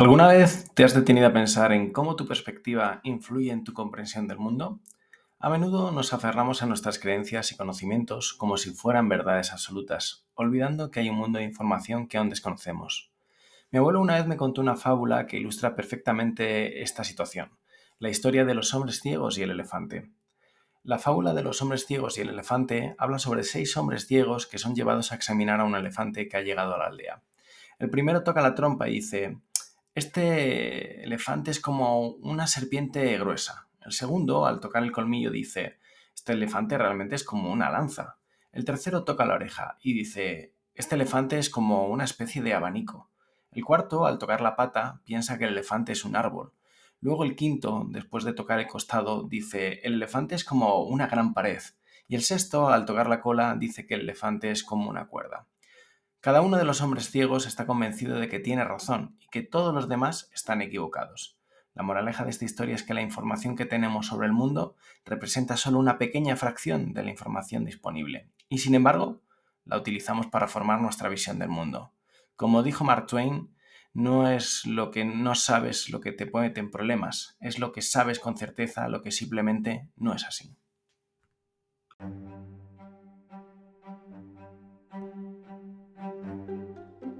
¿Alguna vez te has detenido a pensar en cómo tu perspectiva influye en tu comprensión del mundo? A menudo nos aferramos a nuestras creencias y conocimientos como si fueran verdades absolutas, olvidando que hay un mundo de información que aún desconocemos. Mi abuelo una vez me contó una fábula que ilustra perfectamente esta situación, la historia de los hombres ciegos y el elefante. La fábula de los hombres ciegos y el elefante habla sobre seis hombres ciegos que son llevados a examinar a un elefante que ha llegado a la aldea. El primero toca la trompa y dice, este elefante es como una serpiente gruesa. El segundo, al tocar el colmillo, dice, este elefante realmente es como una lanza. El tercero toca la oreja y dice, este elefante es como una especie de abanico. El cuarto, al tocar la pata, piensa que el elefante es un árbol. Luego el quinto, después de tocar el costado, dice, el elefante es como una gran pared. Y el sexto, al tocar la cola, dice que el elefante es como una cuerda. Cada uno de los hombres ciegos está convencido de que tiene razón y que todos los demás están equivocados. La moraleja de esta historia es que la información que tenemos sobre el mundo representa solo una pequeña fracción de la información disponible y sin embargo la utilizamos para formar nuestra visión del mundo. Como dijo Mark Twain, no es lo que no sabes lo que te pone en problemas, es lo que sabes con certeza lo que simplemente no es así.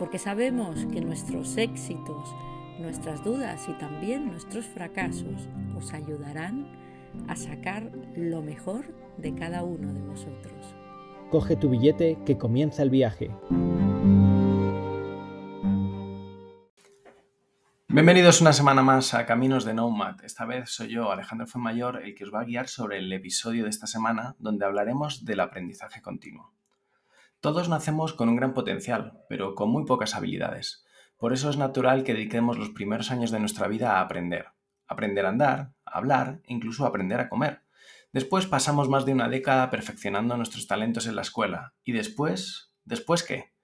porque sabemos que nuestros éxitos, nuestras dudas y también nuestros fracasos os ayudarán a sacar lo mejor de cada uno de vosotros. Coge tu billete que comienza el viaje. Bienvenidos una semana más a Caminos de Nomad. Esta vez soy yo, Alejandro Fuenmayor, el que os va a guiar sobre el episodio de esta semana donde hablaremos del aprendizaje continuo. Todos nacemos con un gran potencial, pero con muy pocas habilidades. Por eso es natural que dediquemos los primeros años de nuestra vida a aprender. Aprender a andar, a hablar incluso aprender a comer. Después pasamos más de una década perfeccionando nuestros talentos en la escuela. ¿Y después? ¿Después qué?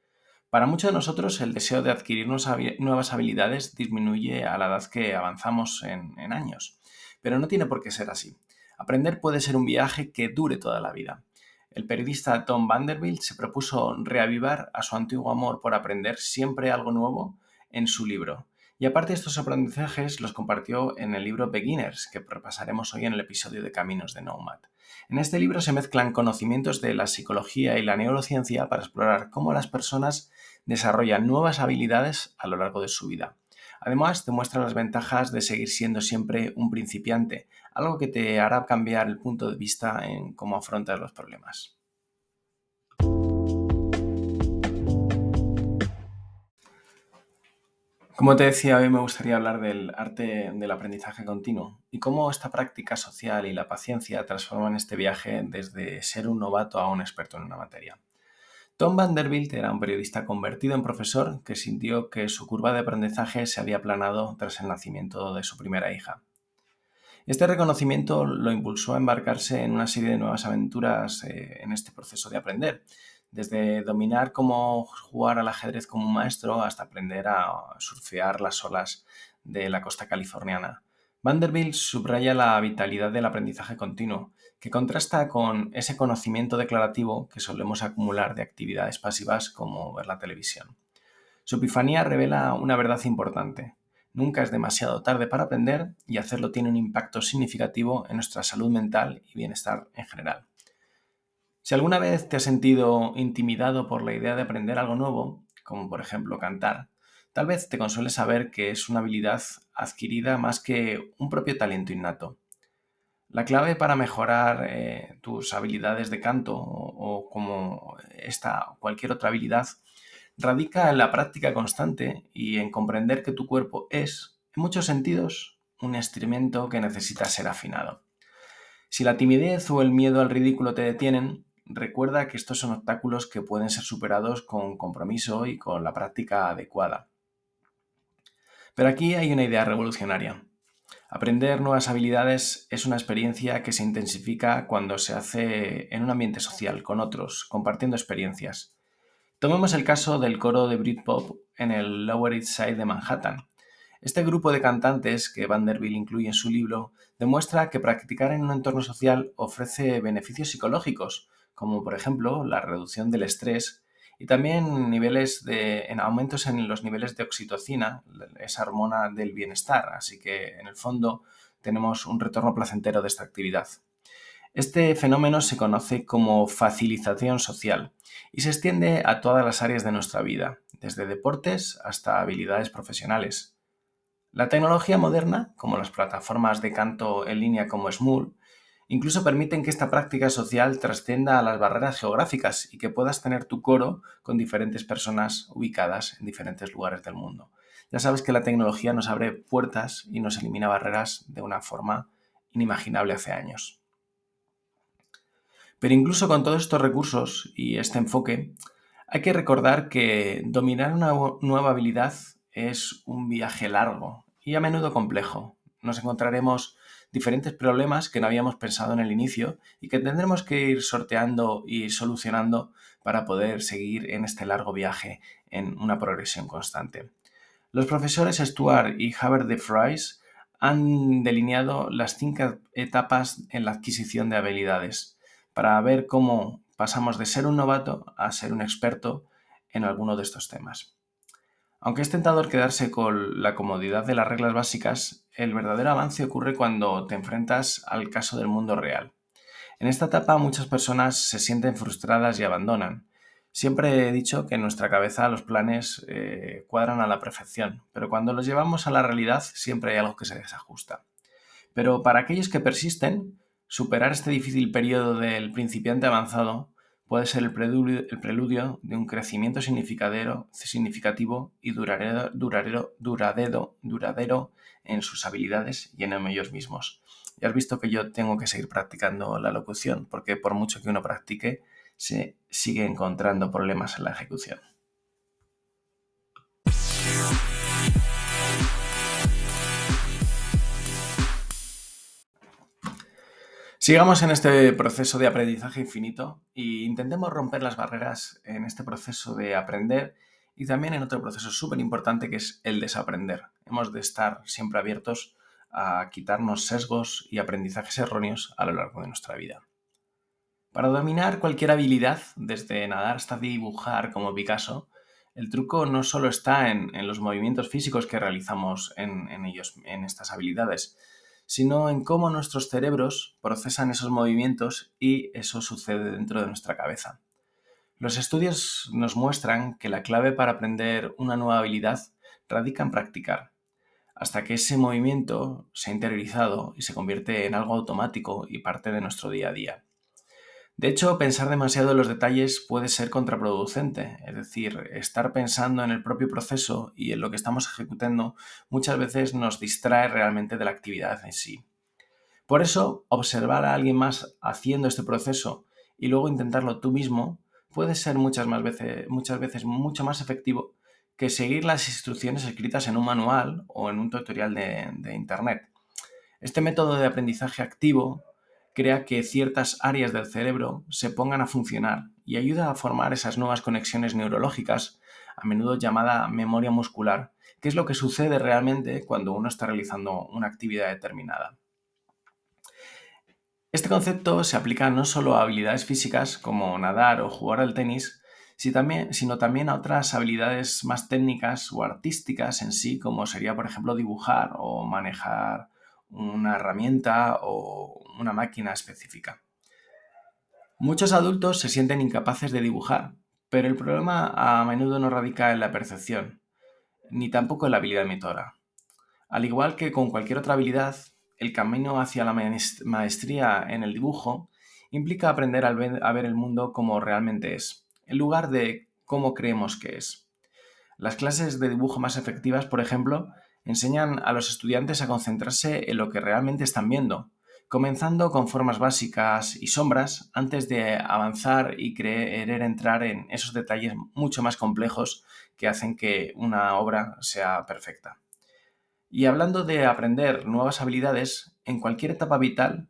Para muchos de nosotros el deseo de adquirir nuevas habilidades disminuye a la edad que avanzamos en, en años. Pero no tiene por qué ser así. Aprender puede ser un viaje que dure toda la vida. El periodista Tom Vanderbilt se propuso reavivar a su antiguo amor por aprender siempre algo nuevo en su libro. Y aparte estos aprendizajes los compartió en el libro Beginners, que repasaremos hoy en el episodio de Caminos de Nomad. En este libro se mezclan conocimientos de la psicología y la neurociencia para explorar cómo las personas desarrollan nuevas habilidades a lo largo de su vida. Además, te muestra las ventajas de seguir siendo siempre un principiante, algo que te hará cambiar el punto de vista en cómo afrontas los problemas. Como te decía, hoy me gustaría hablar del arte del aprendizaje continuo y cómo esta práctica social y la paciencia transforman este viaje desde ser un novato a un experto en una materia. Tom Vanderbilt era un periodista convertido en profesor que sintió que su curva de aprendizaje se había aplanado tras el nacimiento de su primera hija. Este reconocimiento lo impulsó a embarcarse en una serie de nuevas aventuras eh, en este proceso de aprender, desde dominar cómo jugar al ajedrez como un maestro hasta aprender a surfear las olas de la costa californiana. Vanderbilt subraya la vitalidad del aprendizaje continuo, que contrasta con ese conocimiento declarativo que solemos acumular de actividades pasivas como ver la televisión. Su epifanía revela una verdad importante. Nunca es demasiado tarde para aprender y hacerlo tiene un impacto significativo en nuestra salud mental y bienestar en general. Si alguna vez te has sentido intimidado por la idea de aprender algo nuevo, como por ejemplo cantar, tal vez te consuele saber que es una habilidad adquirida más que un propio talento innato. La clave para mejorar eh, tus habilidades de canto o, o como esta cualquier otra habilidad radica en la práctica constante y en comprender que tu cuerpo es, en muchos sentidos, un instrumento que necesita ser afinado. Si la timidez o el miedo al ridículo te detienen, recuerda que estos son obstáculos que pueden ser superados con compromiso y con la práctica adecuada. Pero aquí hay una idea revolucionaria. Aprender nuevas habilidades es una experiencia que se intensifica cuando se hace en un ambiente social, con otros, compartiendo experiencias. Tomemos el caso del coro de Britpop en el Lower East Side de Manhattan. Este grupo de cantantes que Vanderbilt incluye en su libro demuestra que practicar en un entorno social ofrece beneficios psicológicos, como por ejemplo la reducción del estrés y también niveles de, en aumentos en los niveles de oxitocina, esa hormona del bienestar. Así que en el fondo tenemos un retorno placentero de esta actividad. Este fenómeno se conoce como facilitación social y se extiende a todas las áreas de nuestra vida, desde deportes hasta habilidades profesionales. La tecnología moderna, como las plataformas de canto en línea como Smule, incluso permiten que esta práctica social trascienda a las barreras geográficas y que puedas tener tu coro con diferentes personas ubicadas en diferentes lugares del mundo. Ya sabes que la tecnología nos abre puertas y nos elimina barreras de una forma inimaginable hace años. Pero incluso con todos estos recursos y este enfoque, hay que recordar que dominar una nueva habilidad es un viaje largo y a menudo complejo. Nos encontraremos diferentes problemas que no habíamos pensado en el inicio y que tendremos que ir sorteando y solucionando para poder seguir en este largo viaje en una progresión constante. Los profesores Stuart y Haber de Fries han delineado las cinco etapas en la adquisición de habilidades para ver cómo pasamos de ser un novato a ser un experto en alguno de estos temas. Aunque es tentador quedarse con la comodidad de las reglas básicas, el verdadero avance ocurre cuando te enfrentas al caso del mundo real. En esta etapa muchas personas se sienten frustradas y abandonan. Siempre he dicho que en nuestra cabeza los planes eh, cuadran a la perfección, pero cuando los llevamos a la realidad siempre hay algo que se desajusta. Pero para aquellos que persisten, superar este difícil periodo del principiante avanzado puede ser el preludio, de un crecimiento significativo y duradero, duradero, duradero, duradero en sus habilidades y en ellos mismos. Ya has visto que yo tengo que seguir practicando la locución, porque por mucho que uno practique, se sigue encontrando problemas en la ejecución. Sigamos en este proceso de aprendizaje infinito e intentemos romper las barreras en este proceso de aprender y también en otro proceso súper importante que es el desaprender. Hemos de estar siempre abiertos a quitarnos sesgos y aprendizajes erróneos a lo largo de nuestra vida. Para dominar cualquier habilidad, desde nadar hasta dibujar como Picasso, el truco no solo está en, los movimientos físicos que realizamos en, ellos, en estas habilidades, sino en cómo nuestros cerebros procesan esos movimientos y eso sucede dentro de nuestra cabeza. Los estudios nos muestran que la clave para aprender una nueva habilidad radica en practicar, hasta que ese movimiento se ha interiorizado y se convierte en algo automático y parte de nuestro día a día. De hecho, pensar demasiado en los detalles puede ser contraproducente, es decir, estar pensando en el propio proceso y en lo que estamos ejecutando muchas veces nos distrae realmente de la actividad en sí. Por eso, observar a alguien más haciendo este proceso y luego intentarlo tú mismo puede ser muchas, más veces, muchas veces mucho más efectivo que seguir las instrucciones escritas en un manual o en un tutorial de, de Internet. Este método de aprendizaje activo crea que ciertas áreas del cerebro se pongan a funcionar y ayuda a formar esas nuevas conexiones neurológicas, a menudo llamada memoria muscular, que es lo que sucede realmente cuando uno está realizando una actividad determinada. Este concepto se aplica no solo a habilidades físicas como nadar o jugar al tenis, sino también a otras habilidades más técnicas o artísticas en sí, como sería, por ejemplo, dibujar o manejar una herramienta o una máquina específica. Muchos adultos se sienten incapaces de dibujar, pero el problema a menudo no radica en la percepción, ni tampoco en la habilidad motora. Al igual que con cualquier otra habilidad, el camino hacia la maestría en el dibujo implica aprender a ver el mundo como realmente es, en lugar de cómo creemos que es. Las clases de dibujo más efectivas, por ejemplo, enseñan a los estudiantes a concentrarse en lo que realmente están viendo, comenzando con formas básicas y sombras antes de avanzar y querer entrar en esos detalles mucho más complejos que hacen que una obra sea perfecta. Y hablando de aprender nuevas habilidades, en cualquier etapa vital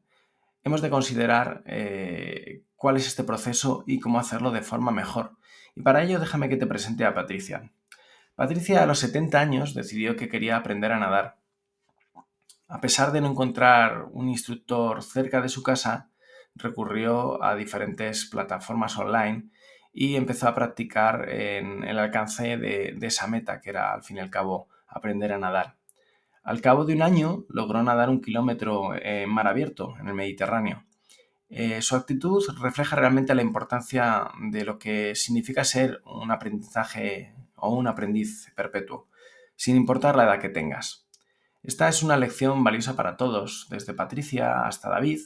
hemos de considerar eh, cuál es este proceso y cómo hacerlo de forma mejor. Y para ello déjame que te presente a Patricia. Patricia a los 70 años decidió que quería aprender a nadar. A pesar de no encontrar un instructor cerca de su casa, recurrió a diferentes plataformas online y empezó a practicar en el alcance de, esa meta, que era al fin y al cabo aprender a nadar. Al cabo de un año logró nadar un kilómetro en mar abierto, en el Mediterráneo. Eh, su actitud refleja realmente la importancia de lo que significa ser un aprendizaje o un aprendiz perpetuo, sin importar la edad que tengas. Esta es una lección valiosa para todos, desde Patricia hasta David,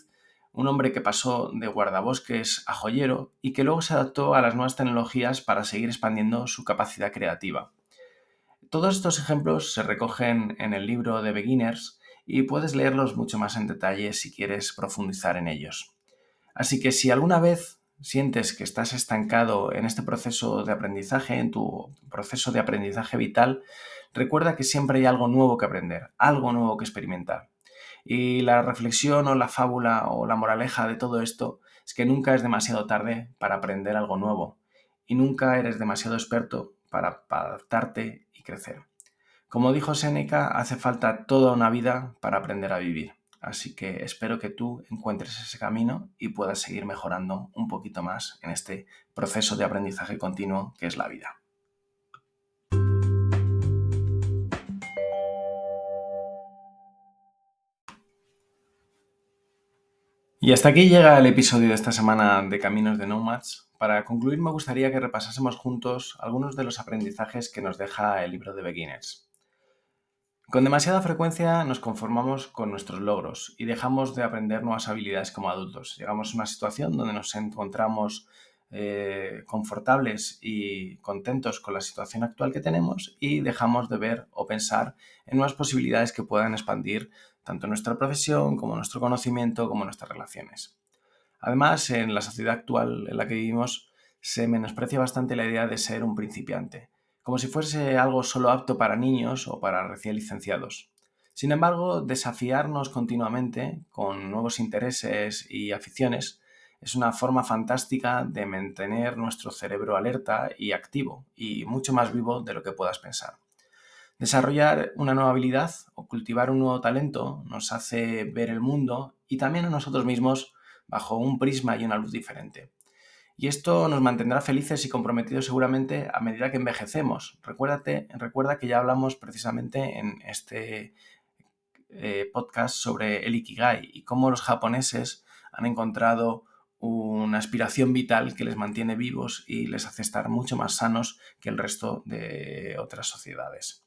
un hombre que pasó de guardabosques a joyero y que luego se adaptó a las nuevas tecnologías para seguir expandiendo su capacidad creativa. Todos estos ejemplos se recogen en el libro de Beginners y puedes leerlos mucho más en detalle si quieres profundizar en ellos. Así que si alguna vez sientes que estás estancado en este proceso de aprendizaje, en tu proceso de aprendizaje vital, recuerda que siempre hay algo nuevo que aprender, algo nuevo que experimentar. Y la reflexión o la fábula o la moraleja de todo esto es que nunca es demasiado tarde para aprender algo nuevo y nunca eres demasiado experto para adaptarte y crecer. Como dijo Séneca, hace falta toda una vida para aprender a vivir. Así que espero que tú encuentres ese camino y puedas seguir mejorando un poquito más en este proceso de aprendizaje continuo que es la vida. Y hasta aquí llega el episodio de esta semana de Caminos de Nomads. Para concluir me gustaría que repasásemos juntos algunos de los aprendizajes que nos deja el libro de Beginners. Con demasiada frecuencia nos conformamos con nuestros logros y dejamos de aprender nuevas habilidades como adultos. Llegamos a una situación donde nos encontramos eh, confortables y contentos con la situación actual que tenemos y dejamos de ver o pensar en nuevas posibilidades que puedan expandir tanto nuestra profesión como nuestro conocimiento como nuestras relaciones. Además, en la sociedad actual en la que vivimos se menosprecia bastante la idea de ser un principiante, como si fuese algo solo apto para niños o para recién licenciados. Sin embargo, desafiarnos continuamente con nuevos intereses y aficiones es una forma fantástica de mantener nuestro cerebro alerta y activo y mucho más vivo de lo que puedas pensar. Desarrollar una nueva habilidad o cultivar un nuevo talento nos hace ver el mundo y también a nosotros mismos bajo un prisma y una luz diferente. Y esto nos mantendrá felices y comprometidos seguramente a medida que envejecemos. Recuérdate, recuerda que ya hablamos precisamente en este eh, podcast sobre el Ikigai y cómo los japoneses han encontrado una aspiración vital que les mantiene vivos y les hace estar mucho más sanos que el resto de otras sociedades.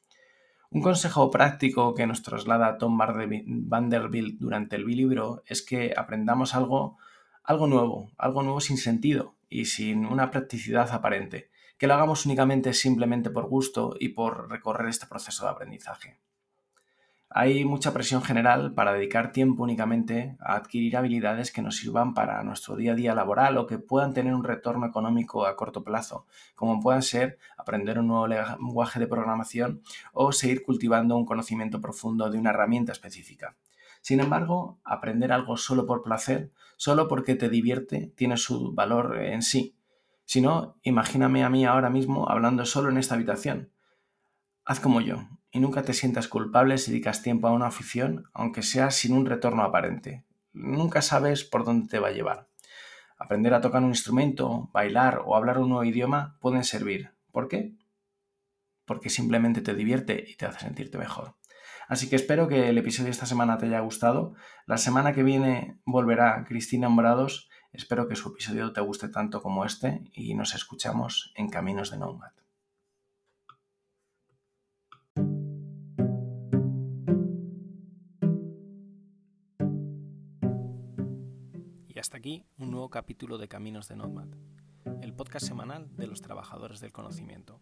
Un consejo práctico que nos traslada Tom Vanderbilt durante el libro es que aprendamos algo, algo nuevo, algo nuevo sin sentido y sin una practicidad aparente, que lo hagamos únicamente simplemente por gusto y por recorrer este proceso de aprendizaje. Hay mucha presión general para dedicar tiempo únicamente a adquirir habilidades que nos sirvan para nuestro día a día laboral o que puedan tener un retorno económico a corto plazo, como puedan ser aprender un nuevo lenguaje de programación o seguir cultivando un conocimiento profundo de una herramienta específica. Sin embargo, aprender algo solo por placer, solo porque te divierte, tiene su valor en sí. Si no, imagíname a mí ahora mismo hablando solo en esta habitación. Haz como yo, y nunca te sientas culpable si dedicas tiempo a una afición, aunque sea sin un retorno aparente. Nunca sabes por dónde te va a llevar. Aprender a tocar un instrumento, bailar o hablar un nuevo idioma pueden servir. ¿Por qué? Porque simplemente te divierte y te hace sentirte mejor. Así que espero que el episodio de esta semana te haya gustado. La semana que viene volverá Cristina Hombrados. Espero que su episodio te guste tanto como este y nos escuchamos en Caminos de Nomad. hasta aquí un nuevo capítulo de Caminos de Nomad, el podcast semanal de los trabajadores del conocimiento.